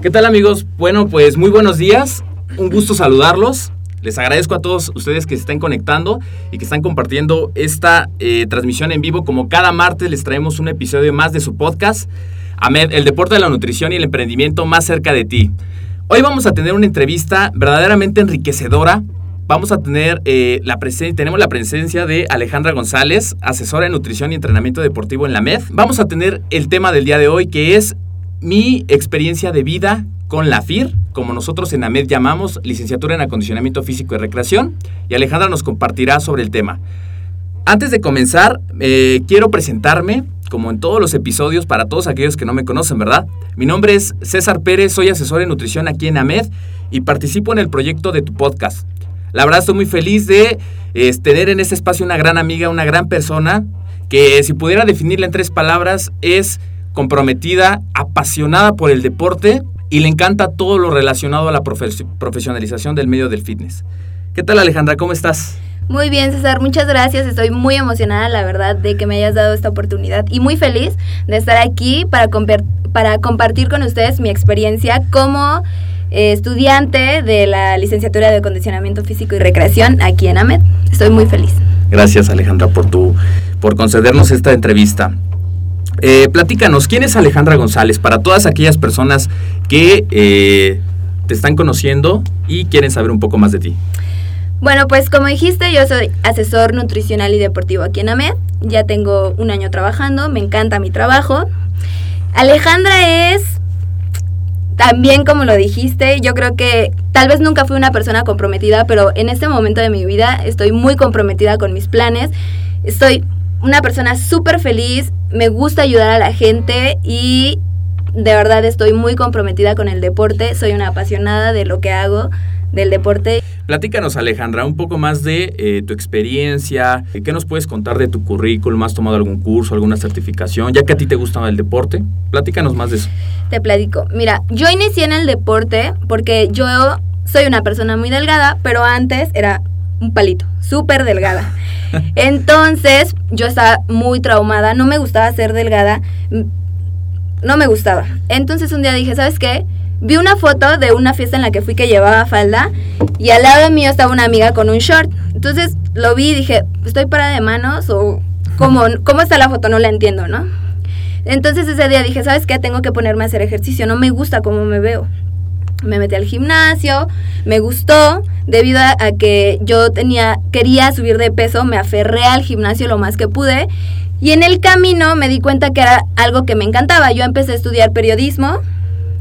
¿Qué tal amigos? Bueno, pues muy buenos días. Un gusto saludarlos. Les agradezco a todos ustedes que se están conectando y que están compartiendo esta eh, transmisión en vivo. Como cada martes les traemos un episodio más de su podcast, AMED, el deporte de la nutrición y el emprendimiento más cerca de ti. Hoy vamos a tener una entrevista verdaderamente enriquecedora. Vamos a tener eh, la presencia, tenemos la presencia de Alejandra González, asesora de nutrición y entrenamiento deportivo en la MED. Vamos a tener el tema del día de hoy que es mi experiencia de vida con la FIR, como nosotros en AMED llamamos licenciatura en acondicionamiento físico y recreación, y Alejandra nos compartirá sobre el tema. Antes de comenzar, eh, quiero presentarme, como en todos los episodios, para todos aquellos que no me conocen, ¿verdad? Mi nombre es César Pérez, soy asesor en nutrición aquí en AMED y participo en el proyecto de tu podcast. La verdad estoy muy feliz de tener en este espacio una gran amiga, una gran persona, que si pudiera definirla en tres palabras es comprometida, apasionada por el deporte y le encanta todo lo relacionado a la profesionalización del medio del fitness. ¿Qué tal Alejandra? ¿Cómo estás? Muy bien, César, muchas gracias. Estoy muy emocionada, la verdad, de que me hayas dado esta oportunidad y muy feliz de estar aquí para, para compartir con ustedes mi experiencia como eh, estudiante de la licenciatura de acondicionamiento físico y recreación aquí en AMED. Estoy muy feliz. Gracias, Alejandra, por, tu, por concedernos esta entrevista. Eh, platícanos, ¿quién es Alejandra González? Para todas aquellas personas que eh, te están conociendo y quieren saber un poco más de ti. Bueno, pues como dijiste, yo soy asesor nutricional y deportivo aquí en AMED. Ya tengo un año trabajando, me encanta mi trabajo. Alejandra es, también como lo dijiste, yo creo que tal vez nunca fui una persona comprometida, pero en este momento de mi vida estoy muy comprometida con mis planes. Estoy una persona súper feliz, me gusta ayudar a la gente y de verdad estoy muy comprometida con el deporte, soy una apasionada de lo que hago, del deporte. Platícanos Alejandra un poco más de eh, tu experiencia, qué nos puedes contar de tu currículum, ¿has tomado algún curso, alguna certificación, ya que a ti te gustaba el deporte? Platícanos más de eso. Te platico, mira, yo inicié en el deporte porque yo soy una persona muy delgada, pero antes era un palito, súper delgada. Entonces yo estaba muy traumada, no me gustaba ser delgada, no me gustaba. Entonces un día dije, ¿sabes qué? Vi una foto de una fiesta en la que fui que llevaba falda y al lado mío estaba una amiga con un short. Entonces lo vi y dije, ¿estoy para de manos o cómo, cómo está la foto? No la entiendo, ¿no? Entonces ese día dije, ¿sabes qué? Tengo que ponerme a hacer ejercicio, no me gusta cómo me veo me metí al gimnasio, me gustó, debido a, que yo tenía, quería subir de peso, me aferré al gimnasio lo más que pude y en el camino me di cuenta que era algo que me encantaba. Yo empecé a estudiar periodismo,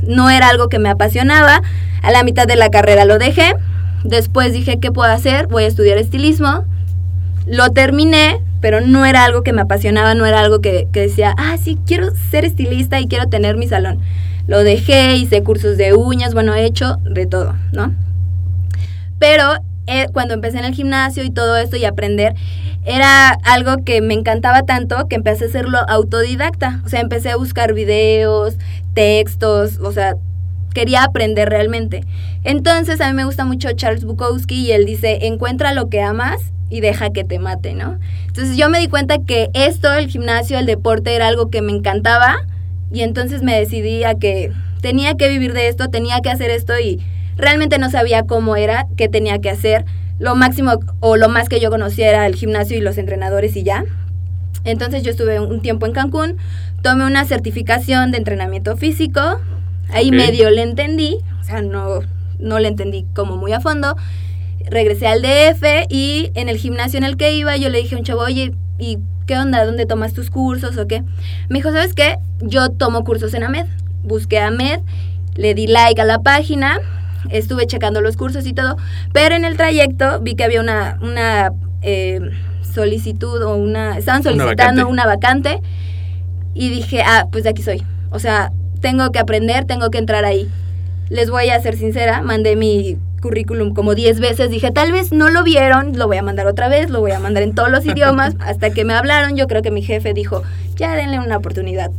no era algo que me apasionaba, a la mitad de la carrera lo dejé, después dije, ¿qué puedo hacer? Voy a estudiar estilismo, lo terminé, pero no era algo que me apasionaba, no era algo que, que decía, ah, sí, quiero ser estilista y quiero tener mi salón lo dejé, hice cursos de uñas, bueno, he hecho de todo, ¿no? Pero eh, cuando empecé en el gimnasio y todo esto y aprender, era algo que me encantaba tanto que empecé a hacerlo autodidacta. O sea, empecé a buscar videos, textos, o sea, quería aprender realmente. Entonces a mí me gusta mucho Charles Bukowski y él dice, encuentra lo que amas y deja que te mate, ¿no? Entonces yo me di cuenta que esto, el gimnasio, el deporte, era algo que me encantaba y entonces me decidí a que tenía que vivir de esto, tenía que hacer esto y realmente no sabía cómo era, qué tenía que hacer. Lo máximo o lo más que yo conocía era el gimnasio y los entrenadores y ya. Entonces yo estuve un tiempo en Cancún, tomé una certificación de entrenamiento físico, ahí medio le entendí, o sea, no, no le entendí como muy a fondo. Regresé al DF y en el gimnasio en el que iba yo le dije a un chavo, oye, ¿y qué onda? ¿Dónde tomas tus cursos o qué? Me dijo, ¿sabes qué? Yo tomo cursos en AMED. Busqué a AMED, le di like a la página, estuve checando los cursos y todo, pero en el trayecto vi que había una, una eh, solicitud o una... Estaban solicitando una vacante. y dije, ah, pues de aquí soy. O sea, tengo que aprender, tengo que entrar ahí. Les voy a ser sincera, mandé mi currículum como 10 veces, dije, tal vez no lo vieron, lo voy a mandar otra vez, lo voy a mandar en todos los idiomas, hasta que me hablaron, yo creo que mi jefe dijo, ya denle una oportunidad.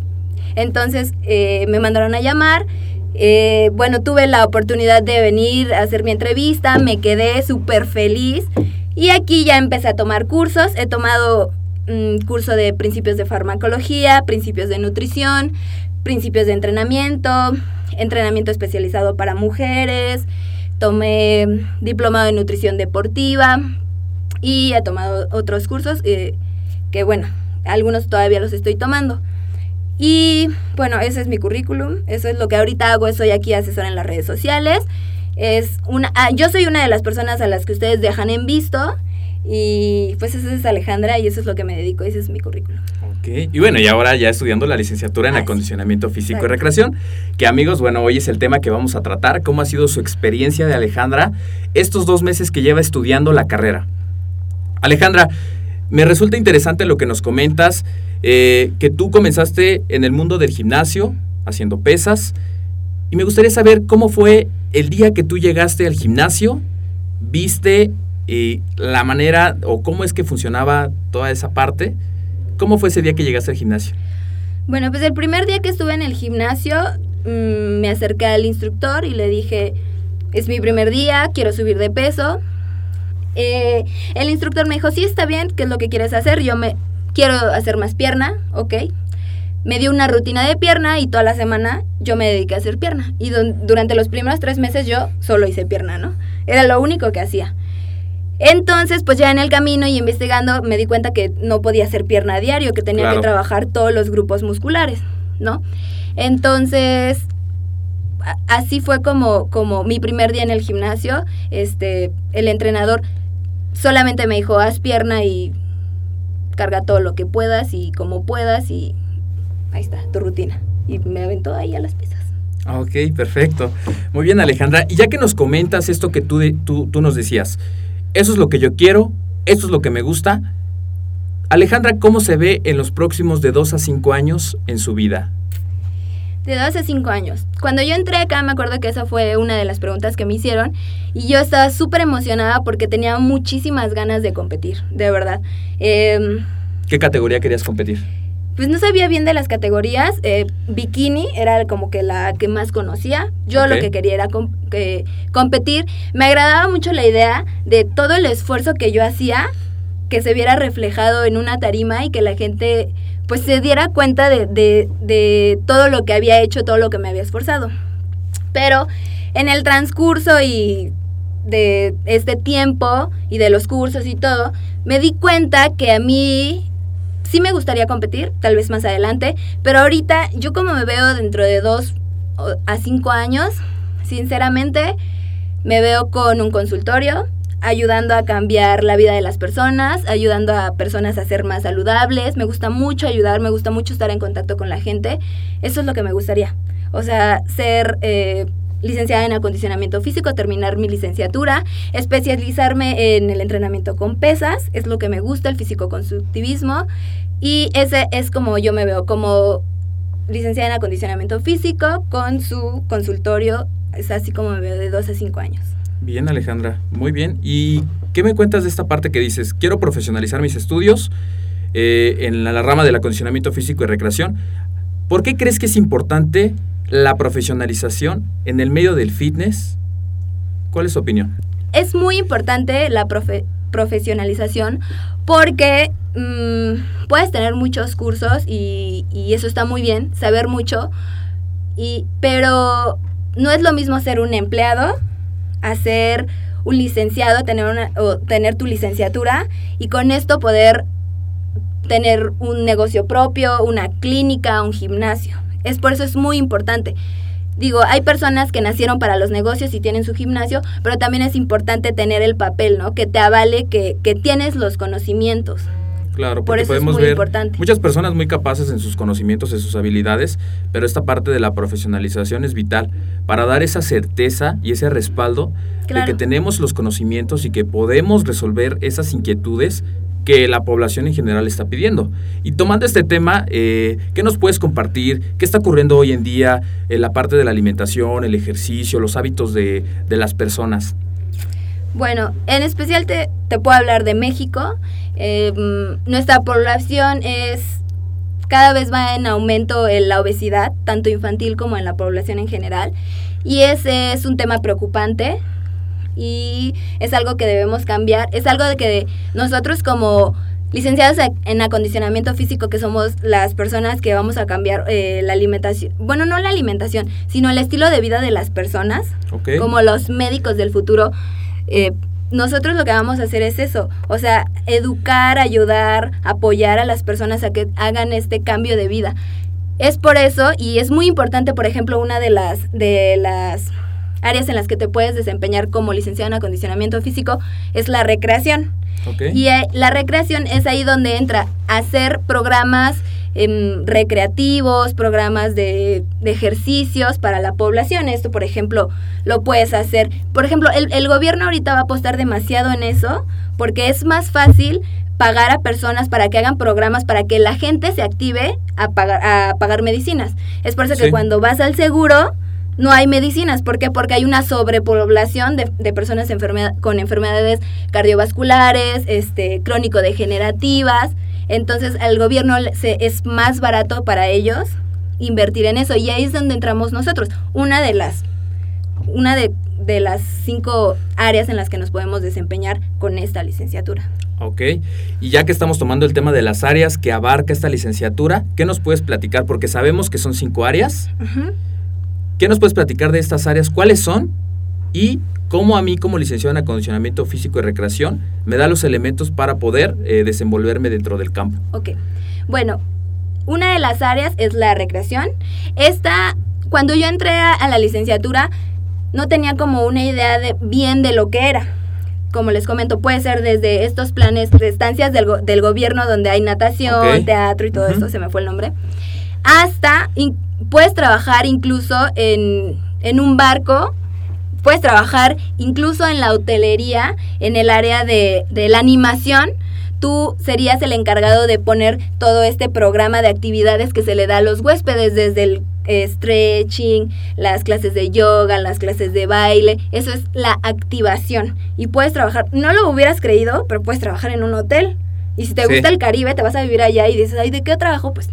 Entonces eh, me mandaron a llamar, eh, bueno, tuve la oportunidad de venir a hacer mi entrevista, me quedé súper feliz y aquí ya empecé a tomar cursos. He tomado mm, curso de principios de farmacología, principios de nutrición, principios de entrenamiento, entrenamiento especializado para mujeres. Tomé diplomado de nutrición deportiva y he tomado otros cursos eh, que, bueno, algunos todavía los estoy tomando. Y bueno, ese es mi currículum, eso es lo que ahorita hago, soy aquí asesora en las redes sociales es una, ah, yo soy una de las personas a las que ustedes dejan en visto y pues esa es Alejandra y eso es lo que me dedico, ese es mi currículum. Ok, y bueno, y ahora ya estudiando la licenciatura en acondicionamiento físico y recreación, que amigos, bueno, hoy es el tema que vamos a tratar, cómo ha sido su experiencia de Alejandra estos dos meses que lleva estudiando la carrera. Alejandra, me resulta interesante lo que nos comentas, eh, que tú comenzaste en el mundo del gimnasio, haciendo pesas, y me gustaría saber cómo fue el día que tú llegaste al gimnasio, viste eh, la manera o cómo es que funcionaba toda esa parte. ¿Cómo fue ese día que llegaste al gimnasio? Bueno, pues el primer día que estuve en el gimnasio mm, me acerqué al instructor y le dije, es mi primer día, quiero subir de peso. Eh, el instructor me dijo, sí, está bien, ¿qué es lo que quieres hacer? Yo me quiero hacer más pierna, ok me dio una rutina de pierna y toda la semana yo me dediqué a hacer pierna. Y durante los primeros tres meses yo solo hice pierna, ¿no? Era lo único que hacía. Entonces, pues ya en el camino y investigando me di cuenta que no podía hacer pierna a diario, que tenía que trabajar todos los grupos musculares, ¿no? Entonces, así fue como, como mi primer día en el gimnasio. Este, el entrenador solamente me dijo, haz pierna y carga todo lo que puedas y como puedas y ahí está, tu rutina. Y me aventó ahí a las pesas. Ok, perfecto. Muy bien, Alejandra. Y ya que nos comentas esto que tú, tú, tú nos decías, eso es lo que yo quiero, esto es lo que me gusta. Alejandra, ¿cómo se ve en los próximos de 2 a 5 años en su vida? De 2 a 5 años. Cuando yo entré acá, me acuerdo que esa fue una de las preguntas que me hicieron y yo estaba súper emocionada porque tenía muchísimas ganas de competir, de verdad. Em, ¿Qué categoría querías competir? Pues no sabía bien de las categorías. Eh, bikini era como que la que más conocía. Yo lo que quería era competir. Me agradaba mucho la idea de todo el esfuerzo que yo hacía, que se viera reflejado en una tarima y que la gente pues se diera cuenta de, de todo lo que había hecho, todo lo que me había esforzado. Pero en el transcurso y de este tiempo y de los cursos y todo, me di cuenta que a mí sí me gustaría competir, tal vez más adelante, pero ahorita yo como me veo dentro de dos a cinco años, sinceramente me veo con un consultorio, ayudando a cambiar la vida de las personas, ayudando a personas a ser más saludables. Me gusta mucho ayudar, me gusta mucho estar en contacto con la gente. Eso es lo que me gustaría. O sea, ser eh, licenciada en acondicionamiento físico, terminar mi licenciatura, especializarme en el entrenamiento con pesas, es lo que me gusta, el físico-constructivismo, y ese es como yo me veo, como licenciada en acondicionamiento físico con su consultorio, es así como me veo de 2 a 5 años. Bien, Alejandra, muy bien. ¿Y qué me cuentas de esta parte que dices? Quiero profesionalizar mis estudios eh, en la, la rama del acondicionamiento físico y recreación. ¿Por qué crees que es importante la profesionalización en el medio del fitness? ¿Cuál es su opinión? Es muy importante la profesionalización porque mm, puedes tener muchos cursos y, y, eso está muy bien, saber mucho, y, pero no es lo mismo ser un empleado a ser un licenciado, tener, una, o tener tu licenciatura y con esto poder tener un negocio propio, una clínica, un gimnasio. Es por eso es muy importante. Digo, hay personas que nacieron para los negocios y tienen su gimnasio, pero también es importante tener el papel, ¿no? Que te avale que, que tienes los conocimientos. Claro, porque podemos ver muchas personas muy capaces en sus conocimientos, en sus habilidades, pero esta parte de la profesionalización es vital para dar esa certeza y ese respaldo de que tenemos los conocimientos y que podemos resolver esas inquietudes que la población en general está pidiendo. Y tomando este tema, eh, ¿qué nos puedes compartir? ¿Qué está ocurriendo hoy en día en la parte de la alimentación, el ejercicio, los hábitos de, de las personas? Bueno, en especial te, te puedo hablar de México. Eh, nuestra población es cada vez va en aumento la obesidad, tanto infantil como en la población en general. Y ese es un tema preocupante y es algo que debemos cambiar. Es algo de que nosotros como licenciados en acondicionamiento físico, que somos las personas que vamos a cambiar eh, la alimentación, bueno, no la alimentación, sino el estilo de vida de las personas, como los médicos del futuro, eh, nosotros lo que vamos a hacer es eso, o sea, educar, ayudar, apoyar a las personas a que hagan este cambio de vida. Es por eso y es muy importante, por ejemplo, una de las de las áreas en las que te puedes desempeñar como licenciado en acondicionamiento físico es la recreación. Y eh, la recreación es ahí donde entra hacer programas Em, recreativos, programas de, ejercicios para la población. Esto, por ejemplo, lo puedes hacer. Por ejemplo, el, el gobierno ahorita va a apostar demasiado en eso porque es más fácil pagar a personas para que hagan programas para que la gente se active a pagar, a pagar medicinas. Es por eso que cuando vas al seguro no hay medicinas. ¿Por qué? Porque hay una sobrepoblación de, de personas con enfermedades cardiovasculares, este, crónico-degenerativas. Entonces al gobierno se, es más barato para ellos invertir en eso y ahí es donde entramos nosotros. Una de las, una de, de las cinco áreas en las que nos podemos desempeñar con esta licenciatura. Ok, y ya que estamos tomando el tema de las áreas que abarca esta licenciatura, ¿qué nos puedes platicar? Porque sabemos que son cinco áreas. ¿Qué nos puedes platicar de estas áreas? ¿Cuáles son? Y cómo a mí como licenciado en acondicionamiento físico y recreación me da los elementos para poder eh, desenvolverme dentro del campo. Ok, bueno, una de las áreas es la recreación. Esta, cuando yo entré a, la licenciatura, no tenía como una idea de, bien de lo que era. Como les comento, puede ser desde estos planes de estancias del, del gobierno donde hay natación, teatro y todo esto, se me fue el nombre, hasta puedes trabajar incluso en, en un barco puedes trabajar incluso en la hotelería, en el área de, la animación. Tú serías el encargado de poner todo este programa de actividades que se le da a los huéspedes, desde el stretching, las clases de yoga, las clases de baile. Eso es la activación. Y puedes trabajar, no lo hubieras creído, pero puedes trabajar en un hotel. Y si te gusta el Caribe, te vas a vivir allá y dices, ay, ¿de qué trabajo? Pues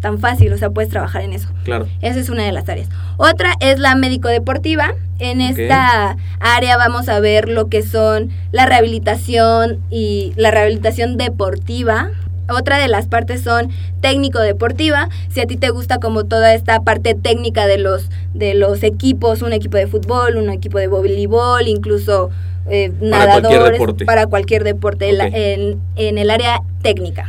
tan fácil, o sea, puedes trabajar en eso. Claro. Esa es una de las áreas. Otra es la médico deportiva. En esta área vamos a ver lo que son la rehabilitación y la rehabilitación deportiva. Otra de las partes son técnico deportiva. Si a ti te gusta como toda esta parte técnica de los de los equipos, un equipo de fútbol, un equipo de voleibol, incluso eh, nadadores, para cualquier deporte, para cualquier deporte en, en el área técnica.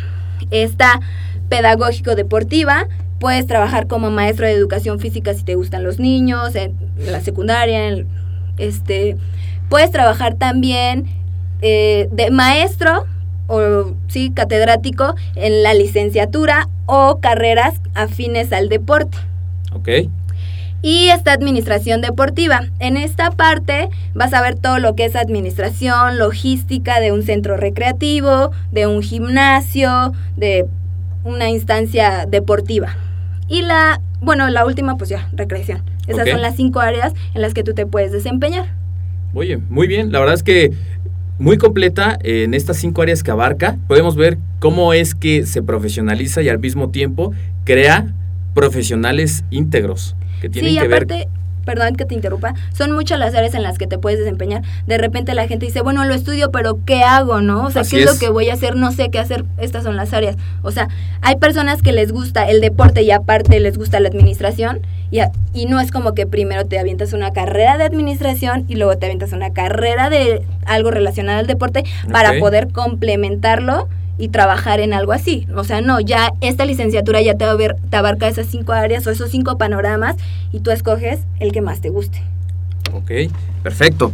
Esta pedagógico deportiva. Puedes trabajar como maestro de educación física si te gustan los niños, en la secundaria. este, puedes trabajar también eh, de maestro o sí, catedrático en la licenciatura o carreras afines al deporte. Ok. Y esta administración deportiva. En esta parte vas a ver todo lo que es administración, logística de un centro recreativo, de un gimnasio, de una instancia deportiva. Y la, bueno, la última, pues ya, recreación. Esas son las cinco áreas en las que tú te puedes desempeñar. Oye, muy bien. La verdad es que muy completa en estas cinco áreas que abarca. Podemos ver cómo es que se profesionaliza y al mismo tiempo crea profesionales íntegros que tienen sí, que aparte, ver perdón que te interrumpa, son muchas las áreas en las que te puedes desempeñar. De repente la gente dice, bueno, lo estudio, pero ¿qué hago, no? O sea, Así ¿qué es, es. lo que voy a hacer? No sé qué hacer. Estas son las áreas. O sea, hay personas que les gusta el deporte y aparte les gusta la administración. Y, a- y no es como que primero te avientas una carrera de administración y luego te avientas una carrera de algo relacionado al deporte para poder complementarlo y trabajar en algo así. O sea, no, ya esta licenciatura ya te, va a ver- te abarca esas cinco áreas o esos cinco panoramas y tú escoges el que más te guste. Ok, perfecto.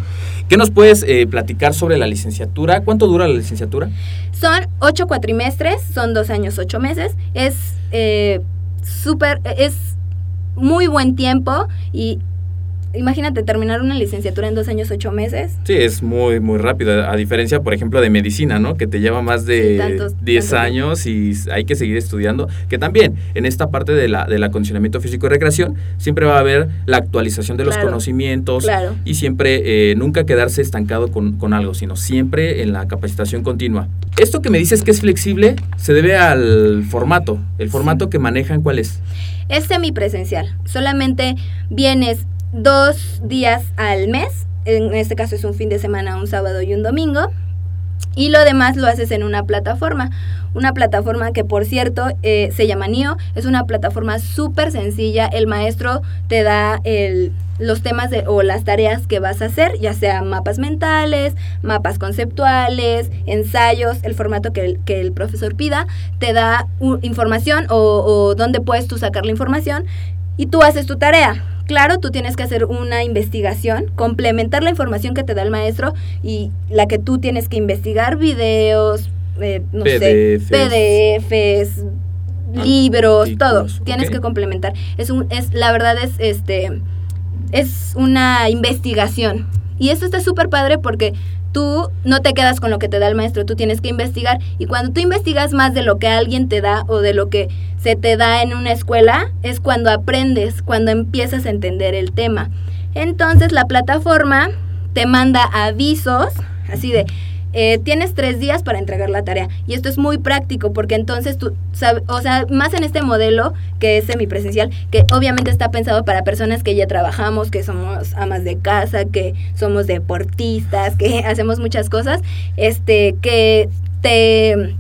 ¿Qué nos puedes eh, platicar sobre la licenciatura? ¿Cuánto dura la licenciatura? Son ocho cuatrimestres, son dos años, ocho meses. Es eh, súper, es muy buen tiempo y imagínate terminar una licenciatura en dos años, ocho meses. Sí, es muy, muy rápido, a diferencia, por ejemplo, de medicina, ¿no? Que te lleva más Sí, de tantos- 10 tantos años y hay que seguir estudiando. Que también, en esta parte de la, del acondicionamiento físico y recreación, siempre va a haber la actualización de los conocimientos claro. y siempre, eh, nunca quedarse estancado con, con algo, sino siempre en la capacitación continua. Esto que me dices que es flexible se debe al formato. ¿El formato que manejan cuál es? Es semipresencial. Solamente vienes dos días al mes. En este caso es un fin de semana, un sábado y un domingo. Y lo demás lo haces en una plataforma. Una plataforma que, por cierto, eh, se llama NIO. Es una plataforma súper sencilla. El maestro te da el- los temas de, o las tareas que vas a hacer, ya sea mapas mentales, mapas conceptuales, ensayos, el formato que el, que el profesor pida. Te da información o, o dónde puedes tú sacar la información y tú haces tu tarea. Claro, tú tienes que hacer una investigación, complementar la información que te da el maestro y la que tú tienes que investigar, videos, eh, no PDFs. sé, PDFs, libros, todo. Tienes que complementar. Es un, es, la verdad es, este, es una investigación. Y esto está súper padre porque tú no te quedas con lo que te da el maestro, tú tienes que investigar. Y cuando tú investigas más de lo que alguien te da o de lo que se te da en una escuela, es cuando aprendes, cuando empiezas a entender el tema. Entonces la plataforma te manda avisos, así de, eh, tienes tres días para entregar la tarea. Y esto es muy práctico porque entonces tú, sabes, o sea, más en este modelo que es semipresencial, que obviamente está pensado para personas que ya trabajamos, que somos amas de casa, que somos deportistas, que hacemos muchas cosas, este, que te,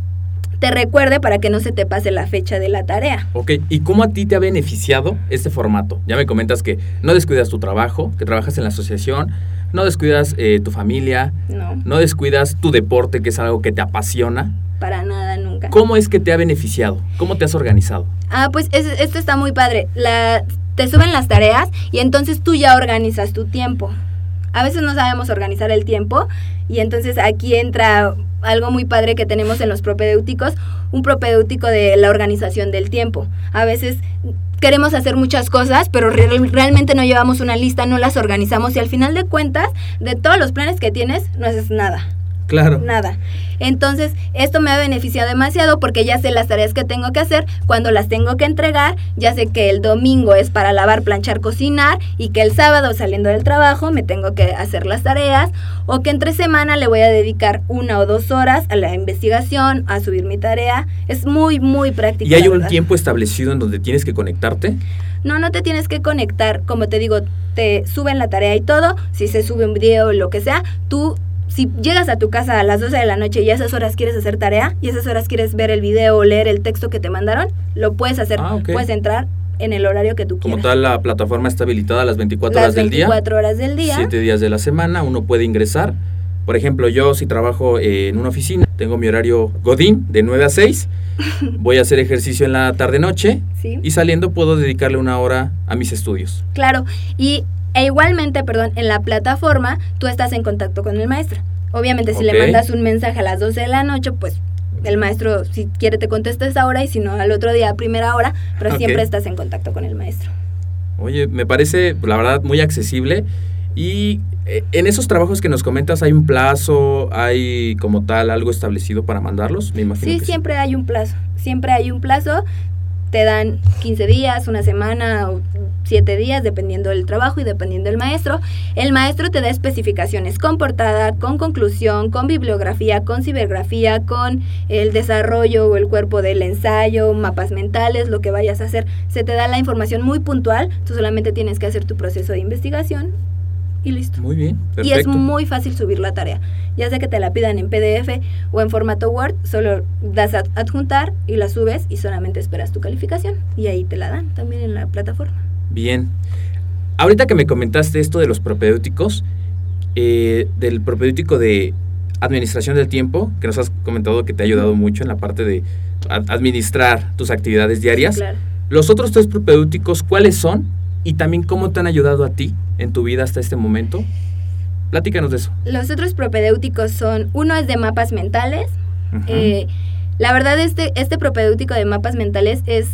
te recuerde para que no se te pase la fecha de la tarea. Ok, ¿y cómo a ti te ha beneficiado este formato? Ya me comentas que no descuidas tu trabajo, que trabajas en la asociación, no descuidas eh, tu familia, No, no descuidas tu deporte, que es algo que te apasiona. para nada, nunca. ¿Cómo es que te ha beneficiado? ¿Cómo te has organizado? Ah, pues es- esto está muy padre. La, te suben las tareas y entonces tú ya organizas tu tiempo. A veces no sabemos organizar el tiempo y entonces aquí entra algo muy padre que tenemos en los propedéuticos, un propedéutico de la organización del tiempo. A veces queremos hacer muchas cosas, pero re- realmente no llevamos una lista, no las organizamos y al final de cuentas, de todos los planes que tienes, no haces nada. Claro. Nada. Entonces, esto me ha beneficiado demasiado porque ya sé las tareas que tengo que hacer, cuando las tengo que entregar, ya sé que el domingo es para lavar, planchar, cocinar y que el sábado saliendo del trabajo me tengo que hacer las tareas o que entre semana le voy a dedicar una o dos horas a la investigación, a subir mi tarea. Es muy, muy práctico. ¿Y hay un tiempo establecido en donde tienes que conectarte? No, no te tienes que conectar, como te digo, te suben la tarea y todo, si se sube un video o lo que sea, tú si llegas a tu casa a las 12 de la noche y a esas horas quieres hacer tarea y a esas horas quieres ver el video o leer el texto que te mandaron, lo puedes hacer, Ah, puedes entrar en el horario que tú Como quieras. tal, la plataforma está habilitada a las 24 Las horas del día. 24 horas del día. Siete días de la semana, uno puede ingresar. Por ejemplo, yo si trabajo eh, en una oficina, tengo mi horario Godín de 9 a 6, voy a hacer ejercicio en la tarde-noche Sí. y saliendo puedo dedicarle una hora a mis estudios. Claro, y e igualmente, perdón, en la plataforma tú estás en contacto con el maestro. Obviamente, si le mandas un mensaje a las 12 de la noche, pues el maestro, si quiere, te contesta esa hora y si no, al otro día a primera hora, pero siempre estás en contacto con el maestro. Oye, me parece, la verdad, muy accesible. Y eh, en esos trabajos que nos comentas, ¿hay un plazo? ¿Hay como tal algo establecido para mandarlos? Me imagino Sí, que siempre hay un plazo, siempre hay un plazo. Te dan 15 días, una semana o 7 días, dependiendo del trabajo y dependiendo del maestro. El maestro te da especificaciones con portada, con conclusión, con bibliografía, con cibergrafía, con el desarrollo o el cuerpo del ensayo, mapas mentales, lo que vayas a hacer. Se te da la información muy puntual, tú solamente tienes que hacer tu proceso de investigación y listo. Muy bien, perfecto. Y es muy fácil subir la tarea. Ya sea que te la pidan en PDF o en formato Word, solo das a adjuntar y la subes y solamente esperas tu calificación. Y ahí te la dan también en la plataforma. Bien. Ahorita que me comentaste esto de los propedéuticos, eh, del propedéutico de administración del tiempo, que nos has comentado que te ha ayudado mucho en la parte de ad- administrar tus actividades diarias. Sí, claro. Los otros tres propedéuticos, ¿cuáles son? Y también cómo te han ayudado a ti en tu vida hasta este momento. Platícanos de eso. Los otros propedéuticos son, uno es de mapas mentales. Eh, la verdad, este, este propedéutico de mapas mentales es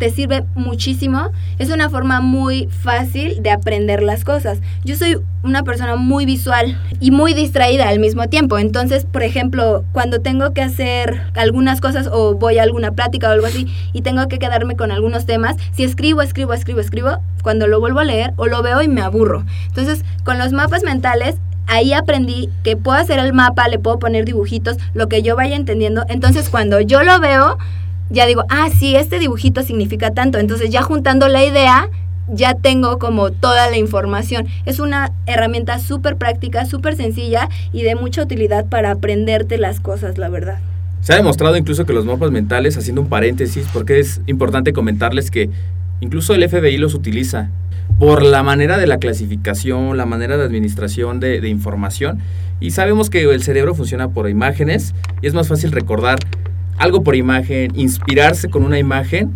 te sirve muchísimo. Es una forma muy fácil de aprender las cosas. Yo soy una persona muy visual y muy distraída al mismo tiempo. Entonces, por ejemplo, cuando tengo que hacer algunas cosas o voy a alguna plática o algo así y tengo que quedarme con algunos temas, si escribo, escribo, escribo, escribo, cuando lo vuelvo a leer o lo veo y me aburro. Entonces, con los mapas mentales ahí aprendí que puedo hacer el mapa, le puedo poner dibujitos, lo que yo vaya entendiendo. Entonces cuando yo lo veo, ya digo, ah, sí, este dibujito significa tanto. Entonces ya juntando la idea, ya tengo como toda la información. Es una herramienta súper práctica, súper sencilla y de mucha utilidad para aprenderte las cosas, la verdad. Se ha demostrado incluso que los mapas mentales, haciendo un paréntesis, porque es importante comentarles que incluso el FBI los utiliza por la manera de la clasificación, la manera de administración de, de información. Y sabemos que el cerebro funciona por imágenes y es más fácil recordar algo por imagen, inspirarse con una imagen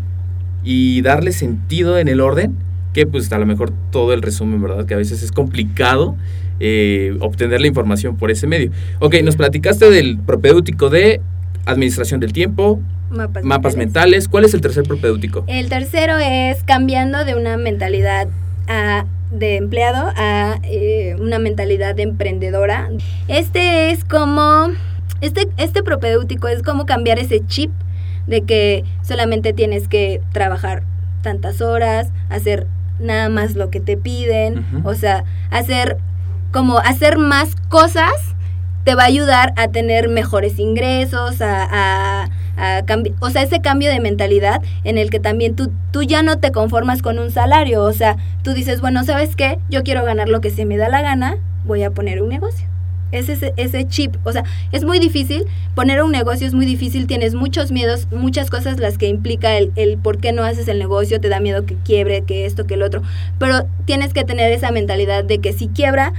y darle sentido en el orden, que pues a lo mejor todo el resumen, ¿verdad? Que a veces es complicado eh, obtener la información por ese medio. Ok, nos platicaste del propedéutico de administración del tiempo, Mapas, mapas mentales. ¿Cuál es el tercer propedéutico? El tercero es cambiando de una mentalidad a- de empleado a eh, una mentalidad de emprendedora. Este es como, este, este propedéutico es como cambiar ese chip de que solamente tienes que trabajar tantas horas, hacer nada más lo que te piden, o sea, hacer como hacer más cosas te va a ayudar a tener mejores ingresos, a, a- o sea, ese cambio de mentalidad en el que también tú, tú ya no te conformas con un salario, o sea, tú dices, bueno, ¿sabes qué? Yo quiero ganar lo que se me da la gana, voy a poner un negocio. Es ese, ese chip, o sea, es muy difícil, poner un negocio es muy difícil, tienes muchos miedos, muchas cosas las que implica el, el por qué no haces el negocio, te da miedo que quiebre, que esto, que el otro, pero tienes que tener esa mentalidad de que si quiebra,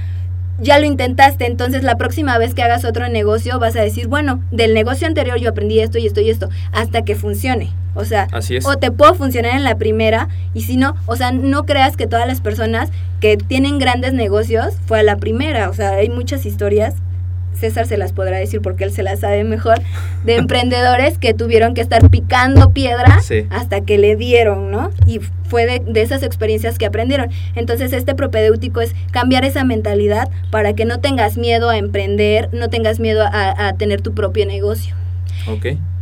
ya lo intentaste, entonces la próxima vez que hagas otro negocio vas a decir, bueno, del negocio anterior yo aprendí esto y esto y esto, hasta que funcione. O sea, Así es. o te puedo funcionar en la primera y si no, o sea, no creas que todas las personas que tienen grandes negocios fue a la primera, o sea, hay muchas historias, César se las podrá decir porque él se las sabe mejor, de emprendedores que tuvieron que estar picando piedra Sí. hasta que le dieron, ¿no? Y fue de, de esas experiencias que aprendieron. Entonces este propedéutico es cambiar esa mentalidad para que no tengas miedo a emprender, no tengas miedo a, a tener tu propio negocio.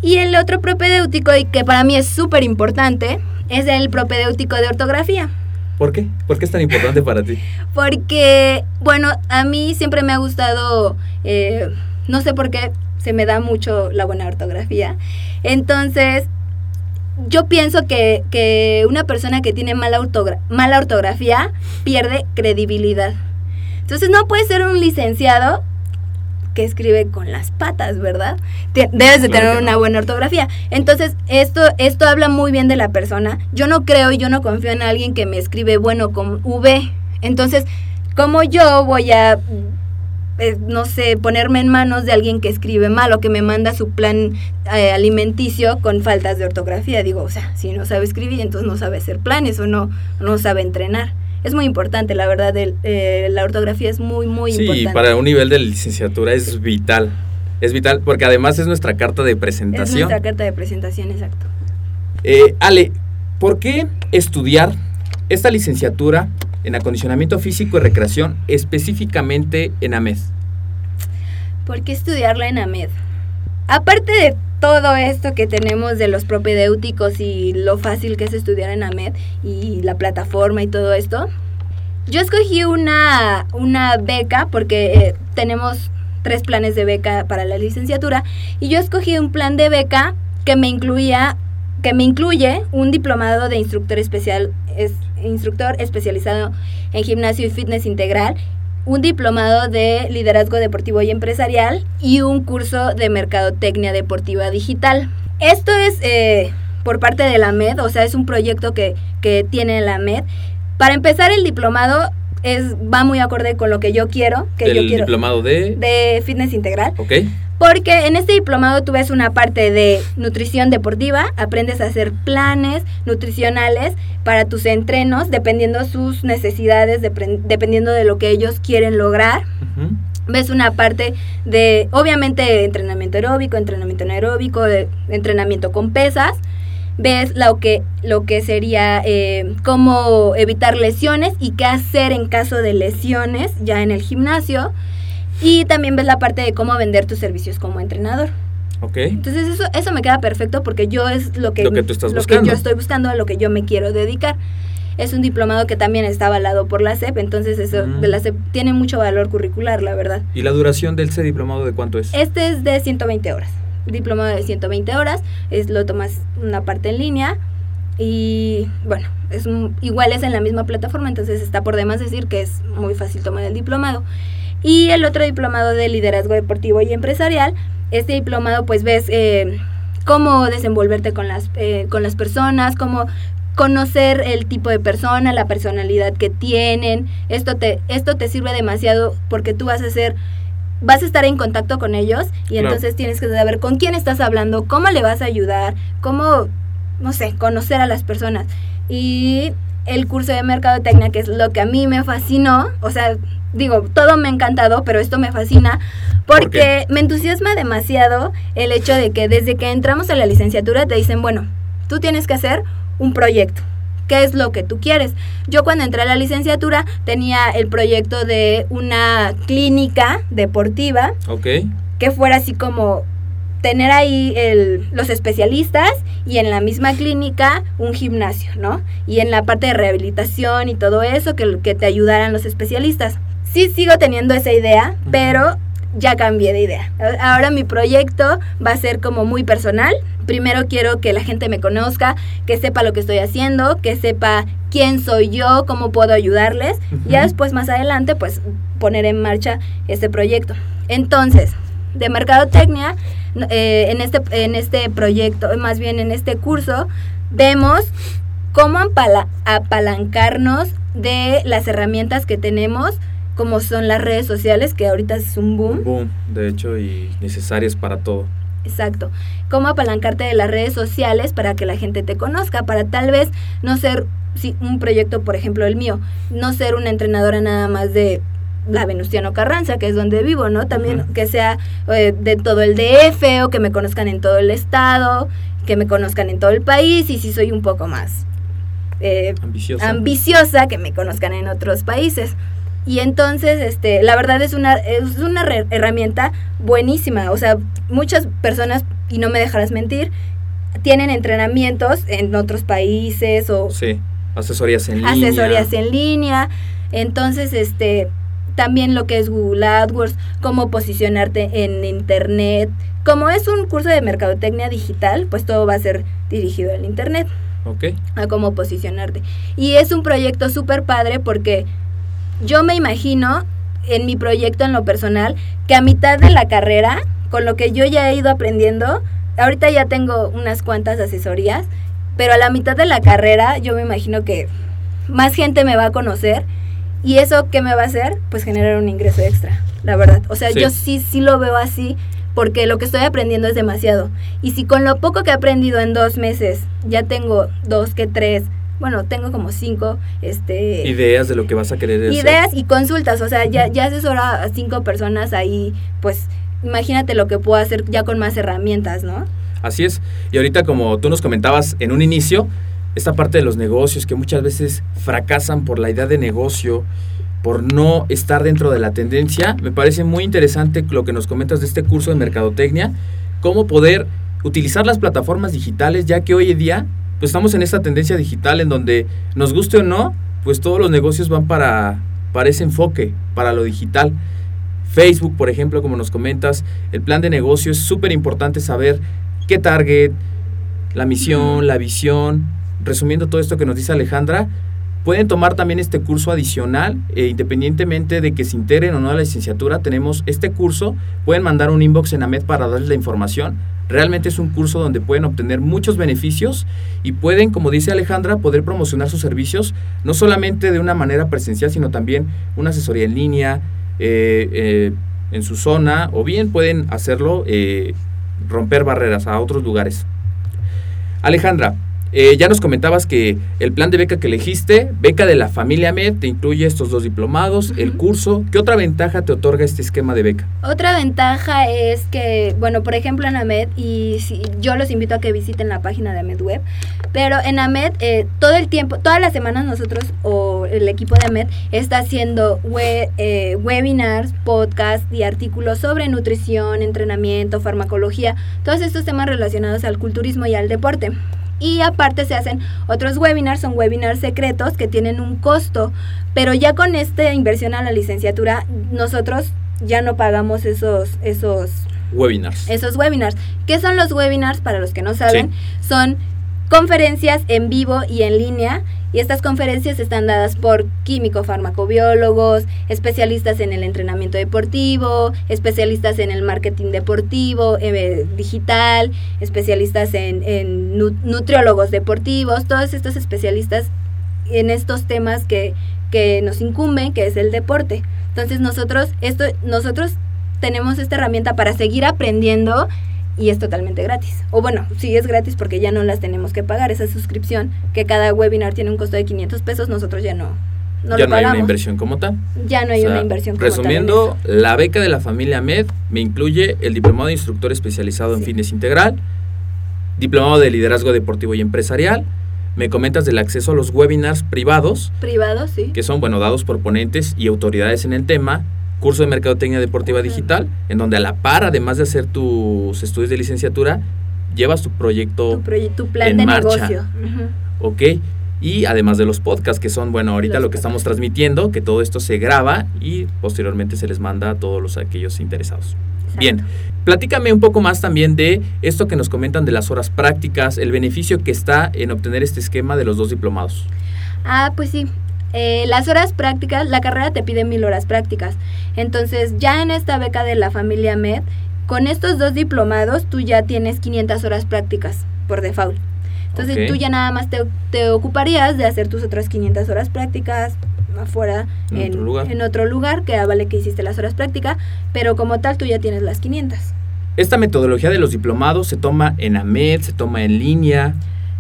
Y el otro propedéutico, y que para mí es súper importante, es el propedéutico de ortografía. ¿Por qué? ¿Por qué es tan importante para ti? Porque, bueno, a mí siempre me ha gustado, eh, no sé por qué, se me da mucho la buena ortografía. Entonces, yo pienso que, que una persona que tiene mala, ortogra- mala ortografía pierde credibilidad. Entonces, no puede ser un licenciado que escribe con las patas, ¿verdad? Te- Debes de Claro tener una no. buena ortografía. Entonces, esto, esto habla muy bien de la persona. Yo no creo y yo no confío en alguien que me escribe bueno con V. Entonces, ¿cómo yo voy a, eh, no sé, ponerme en manos de alguien que escribe mal o que me manda su plan eh, alimenticio con faltas de ortografía? Digo, o sea, si no sabe escribir, entonces no sabe hacer planes o no, no sabe entrenar. Es muy importante, la verdad, el- eh, la ortografía es muy, muy sí, importante. para un nivel de licenciatura es vital. Es vital porque además es nuestra carta de Es presentación. nuestra carta de presentación, exacto. Eh, Ale, ¿por qué estudiar esta licenciatura en acondicionamiento físico y recreación específicamente en AMED? ¿Por qué estudiarla en AMED? Aparte de todo esto que tenemos de los propedéuticos y lo fácil que es estudiar en AMED y la plataforma y todo esto, yo escogí una, una beca porque eh, tenemos tres planes de beca para la licenciatura y yo escogí un plan de beca que me incluía que me incluye un diplomado de instructor especial es, instructor especializado en gimnasio y fitness integral un diplomado de liderazgo deportivo y empresarial y un curso de mercadotecnia deportiva digital. Esto es eh, por parte de la MED, o sea, es un proyecto que, que tiene la MED. Para empezar, el diplomado es, va muy acorde con lo que yo quiero. Que ¿El yo quiero diplomado de...? De fitness integral. Ok. Porque en este diplomado tú ves una parte de nutrición deportiva, aprendes a hacer planes nutricionales para tus entrenos, dependiendo sus necesidades, dependiendo de lo que ellos quieren lograr. Ves una parte de, obviamente, entrenamiento aeróbico, entrenamiento anaeróbico, de entrenamiento con pesas. Ves lo que, lo que sería eh, cómo evitar lesiones y qué hacer en caso de lesiones ya en el gimnasio. Y también ves la parte de cómo vender tus servicios como entrenador. Ok. Entonces eso, eso me queda perfecto porque yo es lo que, Lo que tú estás lo buscando. que yo estoy buscando, a lo que yo me quiero dedicar. Es un diplomado que también está avalado por la SEP, entonces eso Mm. de la SEP tiene mucho valor curricular, la verdad. ¿Y la duración del ese diplomado de cuánto es? Este es de 120 horas. Diplomado de 120 horas, es lo tomas una parte en línea y bueno, es igual es en la misma plataforma, entonces está por demás decir que es muy fácil tomar el diplomado. Y el otro diplomado de liderazgo deportivo y empresarial, este diplomado pues ves eh, cómo desenvolverte con las, eh, con las personas, cómo conocer el tipo de persona, la personalidad que tienen. Esto te, esto te sirve demasiado porque tú vas a ser vas a estar en contacto con ellos y Claro. entonces tienes que saber con quién estás hablando, cómo le vas a ayudar, cómo, no sé, conocer a las personas. Y el curso de mercadotecnia, que es lo que a mí me fascinó, o sea, digo, todo me ha encantado, pero esto me fascina ¿Por porque me entusiasma demasiado el hecho de que desde que entramos a la licenciatura te dicen, bueno, tú tienes que hacer un proyecto. ¿Qué es lo que tú quieres? Yo cuando entré a la licenciatura tenía el proyecto de una clínica deportiva Ok. que fuera así como tener ahí el- los especialistas y en la misma clínica un gimnasio, ¿no? Y en la parte de rehabilitación y todo eso, que, que te ayudaran los especialistas. Sí sigo teniendo esa idea, pero ya cambié de idea. Ahora mi proyecto va a ser como muy personal. Primero quiero que la gente me conozca, que sepa lo que estoy haciendo, que sepa quién soy yo, cómo puedo ayudarles. Ujú. Ya después, más adelante, pues poner en marcha este proyecto. Entonces, de mercadotecnia, eh, en, este, en este proyecto, más bien en este curso, vemos cómo apala- apalancarnos de las herramientas que tenemos, como son las redes sociales, que ahorita es un boom. Boom, de hecho, y necesarias para todo. Exacto. Cómo apalancarte de las redes sociales para que la gente te conozca, para tal vez no ser sí, un proyecto, por ejemplo, el mío, no ser una entrenadora nada más de la Venustiano Carranza, que es donde vivo, ¿no? También que sea eh, de todo el DF o que me conozcan en todo el estado, que me conozcan en todo el país y si soy un poco más eh, Ambiciosa. ambiciosa que me conozcan en otros países. Y entonces, este, la verdad es una, es una herramienta buenísima. O sea, muchas personas, y no me dejarás mentir, tienen entrenamientos en otros países o sí. Asesorías en línea. asesorías en línea. Entonces, este, también lo que es Google AdWords, cómo posicionarte en internet. Como es un curso de mercadotecnia digital, pues todo va a ser dirigido al internet Ok. a cómo posicionarte. Y es un proyecto súper padre porque yo me imagino en mi proyecto en lo personal que a mitad de la carrera, con lo que yo ya he ido aprendiendo, ahorita ya tengo unas cuantas asesorías, pero a la mitad de la carrera yo me imagino que más gente me va a conocer y eso qué me va a hacer? Pues generar un ingreso extra, la verdad. O sea, Sí. yo sí sí lo veo así porque lo que estoy aprendiendo es demasiado. Y si con lo poco que he aprendido en dos meses ya tengo dos que tres, bueno, tengo como cinco, este... Ideas de lo que vas a querer hacer. Ideas y consultas, o sea, ya, ya asesora a cinco personas ahí, pues imagínate lo que puedo hacer ya con más herramientas, ¿no? Así es. Y ahorita como tú nos comentabas en un inicio, esta parte de los negocios que muchas veces fracasan por la idea de negocio, por no estar dentro de la tendencia, me parece muy interesante lo que nos comentas de este curso de mercadotecnia, cómo poder utilizar las plataformas digitales, ya que hoy en día pues estamos en esta tendencia digital en donde nos guste o no, pues todos los negocios van para, para ese enfoque, para lo digital. Facebook, por ejemplo, como nos comentas, el plan de negocio es súper importante saber qué target, la misión, la visión. Resumiendo todo esto que nos dice Alejandra, pueden tomar también este curso adicional, e independientemente de que se integren o no a la licenciatura, tenemos este curso, pueden mandar un inbox en AMED para darles la información. Realmente es un curso donde pueden obtener muchos beneficios y pueden, como dice Alejandra, poder promocionar sus servicios, no solamente de una manera presencial, sino también una asesoría en línea, eh, eh, en su zona, o bien pueden hacerlo, eh, romper barreras a otros lugares. Alejandra, eh, ya nos comentabas que el plan de beca que elegiste, beca de la familia MED, te incluye estos dos diplomados, el curso. ¿Qué otra ventaja te otorga este esquema de beca? Otra ventaja es que, bueno, por ejemplo en AMED, y si, yo los invito a que visiten la página de AMED Web, pero en AMED eh, todo el tiempo, todas las semanas nosotros o el equipo de AMED está haciendo eh, webinars, podcasts y artículos sobre nutrición, entrenamiento, farmacología, todos estos temas relacionados al culturismo y al deporte. Y aparte se hacen otros webinars, son webinars secretos que tienen un costo, pero ya con esta inversión a la licenciatura nosotros ya no pagamos esos esos webinars. Esos webinars. ¿Qué son los webinars para los que no saben? Son conferencias en vivo y en línea y estas conferencias están dadas por químico farmacobiólogos, especialistas en el entrenamiento deportivo, especialistas en el marketing deportivo, eh, digital, especialistas en, nutriólogos deportivos, todos estos especialistas en estos temas que, que nos incumben, que es el deporte. Entonces nosotros, esto, nosotros tenemos esta herramienta para seguir aprendiendo y es totalmente gratis. O bueno, sí es gratis porque ya no las tenemos que pagar. Esa suscripción, que cada webinar tiene un costo de 500 pesos, nosotros ya no. No ya no hay una inversión como tal. Ya no hay una inversión como resumiendo, tal. Resumiendo, la beca de la familia MED me incluye el diplomado de instructor especializado en fitness integral, diplomado de liderazgo deportivo y empresarial. Me comentas del acceso a los webinars privados. Privados, sí. Que son, bueno, dados por ponentes y autoridades en el tema curso de Mercadotecnia Deportiva Digital, en donde a la par, además de hacer tus estudios de licenciatura, llevas tu proyecto tu, plan de negocio. Ok. Y además de los podcasts, que son, bueno, ahorita lo que estamos transmitiendo, que todo esto se graba y posteriormente se les manda a todos los aquellos interesados. Bien, platícame un poco más también de esto que nos comentan de las horas prácticas, el beneficio que está en obtener este esquema de los dos diplomados. Ah, pues sí, eh, las horas prácticas, la carrera te pide mil horas prácticas. Entonces, ya en esta beca de la familia MED, con estos dos diplomados, tú ya tienes 500 horas prácticas por default. Entonces, tú ya nada más te, ocuparías de hacer tus otras 500 horas prácticas afuera en, otro, lugar? en otro lugar, que vale que hiciste las horas prácticas, pero como tal tú ya tienes las 500. Esta metodología de los diplomados se toma en AMED, se toma en línea,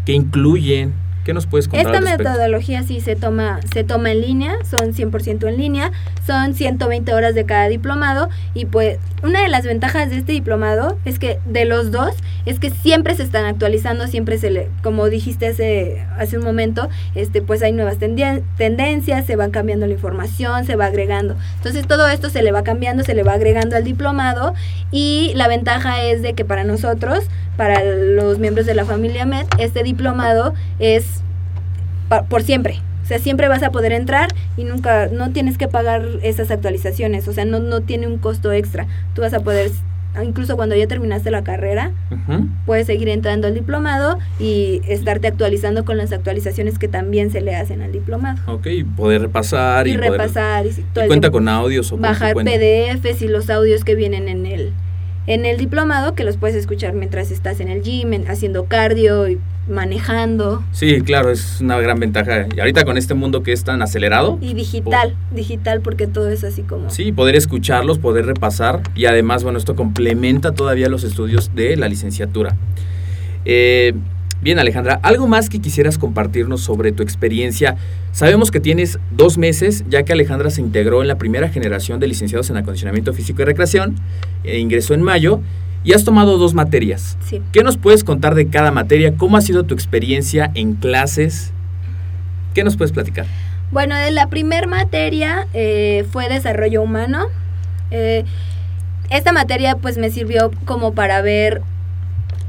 que incluyen ¿Qué nos puedes contar? Esta metodología sí se toma, se toma en línea, son 100% en línea, son 120 horas de cada diplomado y pues una de las ventajas de este diplomado es que de los dos es que siempre se están actualizando, siempre se le, como dijiste hace, hace un momento, este pues hay nuevas tendencias, se van cambiando la información, se va agregando. Entonces todo esto se le va cambiando, se le va agregando al diplomado y la ventaja es de que para nosotros, para los miembros de la familia MED, este diplomado es por siempre. O sea, siempre vas a poder entrar y nunca, no tienes que pagar esas actualizaciones, o sea, no, no tiene un costo extra. Tú vas a poder, incluso cuando ya terminaste la carrera, puedes seguir entrando al diplomado y estarte actualizando con las actualizaciones que también se le hacen al diplomado. Ok, poder repasar y, y repasar. y, cuenta con audios o Bajar PDFs y los audios que vienen en el, en el diplomado, que los puedes escuchar mientras estás en el gym, haciendo cardio y manejando. Sí, claro, es una gran ventaja. Y ahorita con este mundo que es tan acelerado. Y digital, digital porque todo es así como... Sí, poder escucharlos, poder repasar y además, bueno, esto complementa todavía los estudios de la licenciatura. Eh, bien, Alejandra, ¿algo más que quisieras compartirnos sobre tu experiencia? Sabemos que tienes dos meses, ya que Alejandra se integró en la primera generación de licenciados en acondicionamiento físico y recreación, e ingresó en mayo y has tomado dos materias. Sí. ¿Qué nos puedes contar de cada materia? ¿Cómo ha sido tu experiencia en clases? ¿Qué nos puedes platicar? Bueno, la primera materia eh, fue desarrollo humano. Eh, esta materia pues me sirvió como para ver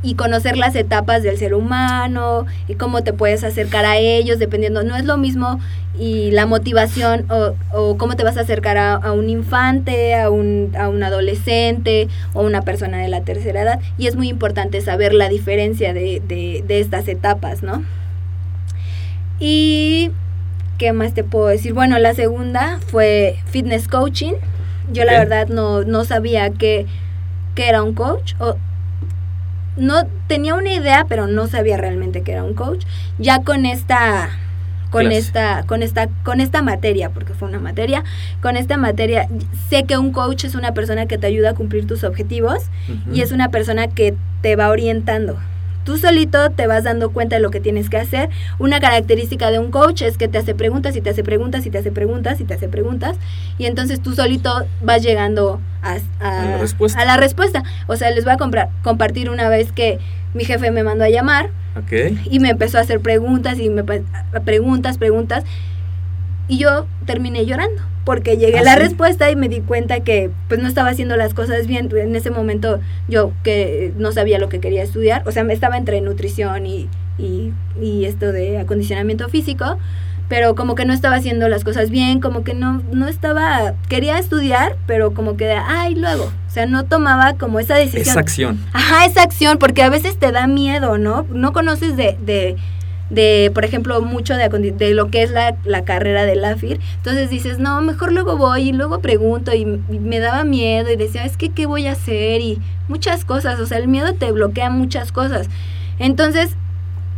y conocer las etapas del ser humano y cómo te puedes acercar a ellos dependiendo, no es lo mismo y la motivación o, o cómo te vas a acercar a, a un infante, a un, a un adolescente o una persona de la tercera edad y es muy importante saber la diferencia de, de, de estas etapas, ¿no? Y ¿qué más te puedo decir? Bueno, la segunda fue fitness coaching. Yo la verdad no, no sabía que, que era un coach. O, no tenía una idea, pero no sabía realmente que era un coach. Ya con esta con Clase. esta con esta con esta materia, porque fue una materia, con esta materia sé que un coach es una persona que te ayuda a cumplir tus objetivos y es una persona que te va orientando. Tú solito te vas dando cuenta de lo que tienes que hacer. Una característica de un coach es que te hace preguntas y te hace preguntas y te hace preguntas y te hace preguntas. Y entonces tú solito vas llegando a, a- A la respuesta. a la respuesta. O sea, les voy a comprar- compartir una vez que mi jefe me mandó a llamar y me empezó a hacer preguntas y me preguntas, preguntas. Y yo terminé llorando porque llegué ¿Ah, a la sí? respuesta y me di cuenta que pues no estaba haciendo las cosas bien. En ese momento yo que no sabía lo que quería estudiar, o sea, me estaba entre nutrición y, y, y esto de acondicionamiento físico, pero como que no estaba haciendo las cosas bien, como que no, no estaba, quería estudiar, pero como que, ay, luego, o sea, no tomaba como esa decisión. Esa acción. Ajá, esa acción, porque a veces te da miedo, ¿no? No conoces de, de, de por ejemplo, mucho de, de lo que es la, la carrera de la FIR. Entonces dices, no, mejor luego voy y luego pregunto y, y me daba miedo y decía, es que, ¿qué voy a hacer? Y muchas cosas, o sea, el miedo te bloquea muchas cosas. Entonces,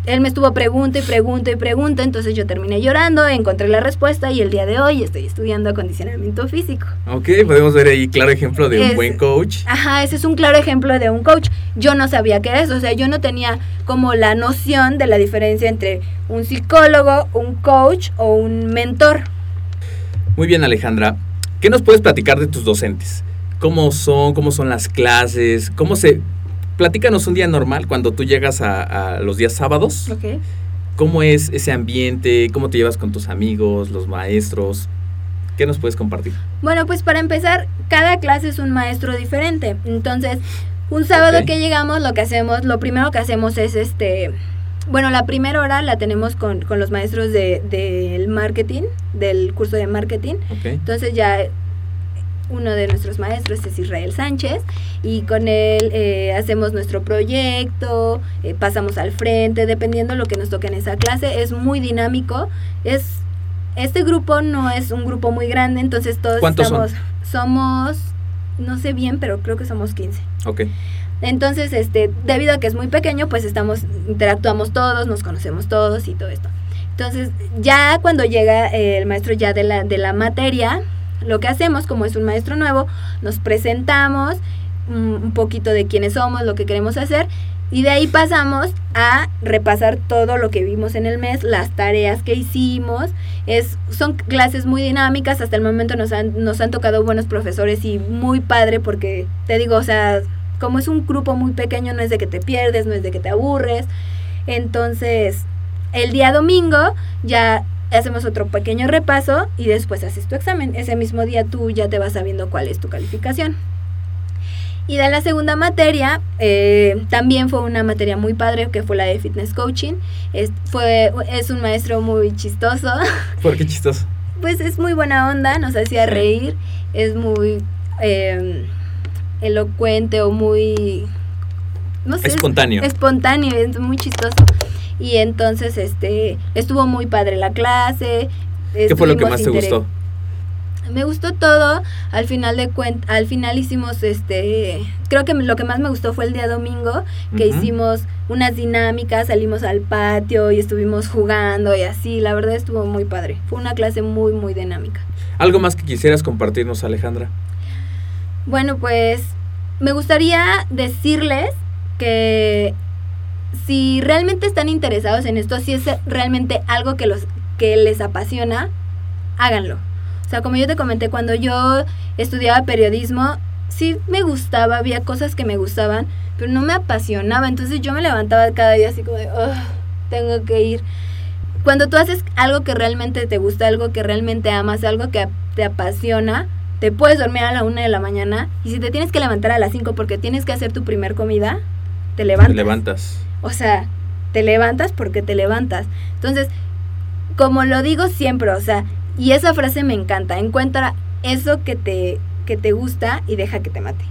él me estuvo pregunta y pregunta y pregunta, entonces yo terminé llorando, encontré la respuesta y el día de hoy estoy estudiando acondicionamiento físico. Ok, podemos ver ahí claro ejemplo de un Es- buen coach. Ajá, ese es un claro ejemplo de un coach. Yo no sabía qué era eso, o sea, yo no tenía como la noción de la diferencia entre un psicólogo, un coach o un mentor. Muy bien, Alejandra. ¿Qué nos puedes platicar de tus docentes? ¿Cómo son? ¿Cómo son las clases? ¿Cómo se...? Platícanos un día normal cuando tú llegas a, a los días sábados. ¿Cómo es ese ambiente? ¿Cómo te llevas con tus amigos, los maestros? ¿Qué nos puedes compartir? Bueno, pues para empezar, cada clase es un maestro diferente. Entonces, un sábado que llegamos, lo que hacemos, lo primero que hacemos es este. Bueno, la primera hora la tenemos con, con los maestros de- del marketing, del curso de marketing. Ok. Entonces ya uno de nuestros maestros es Israel Sánchez y con él eh, hacemos nuestro proyecto, eh, pasamos al frente, dependiendo lo que nos toque en esa clase. Es muy dinámico. Es este grupo no es un grupo muy grande, entonces todos estamos somos no sé bien, pero creo que somos 15. Ok. Entonces, este, debido a que es muy pequeño, pues estamos, interactuamos todos, nos conocemos todos y todo esto. Entonces, ya cuando llega eh, el maestro ya de la, de la materia, lo que hacemos, como es un maestro nuevo, nos presentamos mm, un poquito de quiénes somos, lo que queremos hacer, y de ahí pasamos a repasar todo lo que vimos en el mes, las tareas que hicimos. Es, son clases muy dinámicas, hasta el momento nos han, nos han tocado buenos profesores y muy padre porque, te digo, o sea, como es un grupo muy pequeño, no es de que te pierdes, no es de que te aburres. Entonces, el día domingo ya hacemos otro pequeño repaso y después haces tu examen. Ese mismo día tú ya te vas sabiendo cuál es tu calificación. Y de la segunda materia, eh, también fue una materia muy padre, que fue la de fitness coaching. Es, fue, es un maestro muy chistoso, ¿Por qué chistoso? pues es muy buena onda, nos hacía reír, es muy eh, elocuente o muy... No sé, es- Espontáneo. espontáneo, es muy chistoso. Y entonces, este, estuvo muy padre la clase. ¿Qué fue lo que estuvimos más te gustó? Me gustó todo. Al final de al final hicimos este, creo que lo que más me gustó fue el día domingo, que hicimos unas dinámicas, salimos al patio y estuvimos jugando y así, la verdad estuvo muy padre. Fue una clase muy muy dinámica. ¿Algo más que quisieras compartirnos, Alejandra? Bueno, pues me gustaría decirles que si realmente están interesados en esto, si es realmente algo que los que les apasiona, háganlo. O sea, como yo te comenté, cuando yo estudiaba periodismo, sí me gustaba, había cosas que me gustaban, pero no me apasionaba. Entonces yo me levantaba cada día así como de, "Ugh, tengo que ir. Cuando tú haces algo que realmente te gusta, algo que realmente amas, algo que te apasiona, te puedes dormir a la una de la mañana y si te tienes que levantar a las 5 porque tienes que hacer tu primer comida, te levantas. Te levantas. O sea, te levantas porque te levantas. Entonces, como lo digo siempre, o sea, y esa frase me encanta, encuentra eso que te, que te gusta y deja que te mate.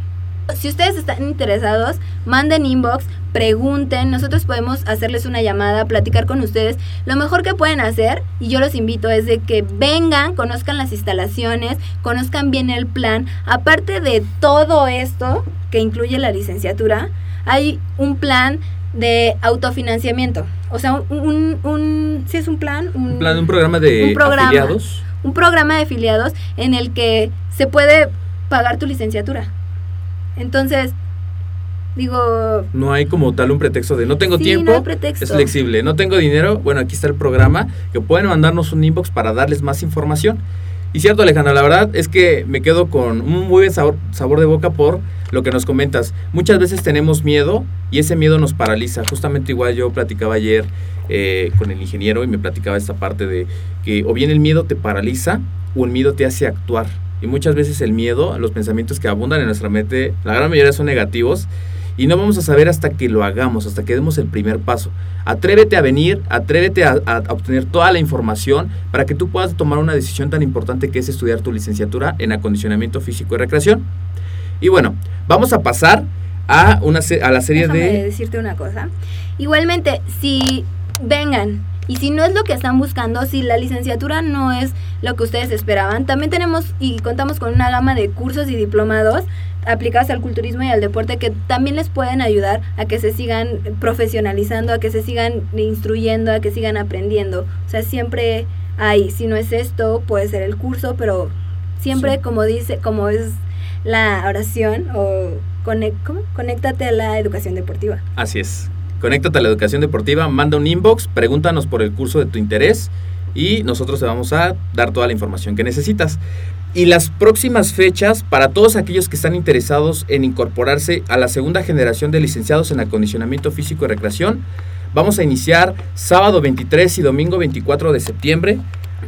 Si ustedes están interesados, manden inbox, pregunten, nosotros podemos hacerles una llamada, platicar con ustedes. Lo mejor que pueden hacer, y yo los invito, es de que vengan, conozcan las instalaciones, conozcan bien el plan. Aparte de todo esto que incluye la licenciatura, hay un plan de autofinanciamiento. O sea, un, un, ¿sí es un plan? Un, plan, un programa de un programa, afiliados. Un programa de afiliados en el que se puede pagar tu licenciatura. Entonces, digo... No hay como tal un pretexto de no tengo Sí, tiempo. no hay pretexto. Es flexible. No tengo dinero. Bueno, aquí está el programa. Que pueden mandarnos un inbox para darles más información. Y cierto, Alejandra, la verdad es que me quedo con un muy buen sabor, sabor de boca por lo que nos comentas. Muchas veces tenemos miedo y ese miedo nos paraliza. Justamente igual yo platicaba ayer eh, con el ingeniero y me platicaba esta parte de que o bien el miedo te paraliza o el miedo te hace actuar. Y muchas veces el miedo, los pensamientos que abundan en nuestra mente, la gran mayoría son negativos y no vamos a saber hasta que lo hagamos, hasta que demos el primer paso. Atrévete a venir, atrévete a, a, obtener toda la información para que tú puedas tomar una decisión tan importante que es estudiar tu licenciatura en acondicionamiento físico y recreación. Y bueno, vamos a pasar a, una, a la serie Déjame de... decirte una cosa. Igualmente, si vengan y si no es lo que están buscando, si la licenciatura no es lo que ustedes esperaban, también tenemos y contamos con una gama de cursos y diplomados aplicados al culturismo y al deporte que también les pueden ayudar a que se sigan profesionalizando, a que se sigan instruyendo, a que sigan aprendiendo. O sea, siempre hay, si no es esto, puede ser el curso, pero siempre Sí. como dice, como es la oración o conec- ¿cómo? conéctate a la educación deportiva. Así es. Conéctate a la educación deportiva, manda un inbox, pregúntanos por el curso de tu interés y nosotros te vamos a dar toda la información que necesitas. Y las próximas fechas para todos aquellos que están interesados en incorporarse a la segunda generación de licenciados en acondicionamiento físico y recreación, vamos a iniciar sábado 23 y domingo 24 de septiembre.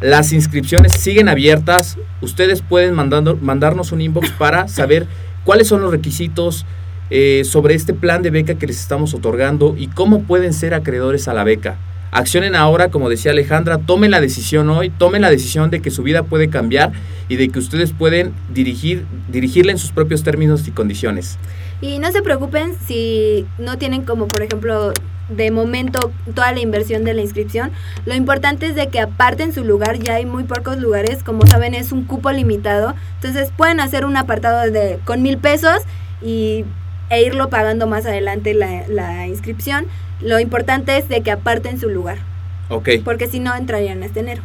Las inscripciones siguen abiertas. Ustedes pueden mandando, mandarnos un inbox para saber cuáles son los requisitos eh, sobre este plan de beca que les estamos otorgando y cómo pueden ser acreedores a la beca. Accionen ahora, como decía Alejandra, tomen la decisión hoy, tomen la decisión de que su vida puede cambiar y de que ustedes pueden dirigir, dirigirla en sus propios términos y condiciones. Y no se preocupen si no tienen como por ejemplo de momento toda la inversión de la inscripción. Lo importante es de que aparten su lugar, ya hay muy pocos lugares, como saben es un cupo limitado, entonces pueden hacer un apartado de con mil pesos y, e irlo pagando más adelante la, la inscripción. Lo importante es de que aparten su lugar, Ok, porque si no entrarían este enero.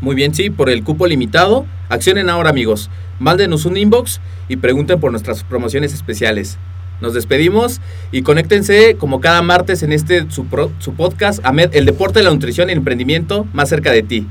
muy bien, sí, por el cupo limitado. Accionen ahora, amigos. Mándenos un inbox y pregunten por nuestras promociones especiales. Nos despedimos y conéctense como cada martes en este su, pro- su podcast, AMED, el deporte, la nutrición y el emprendimiento más cerca de ti.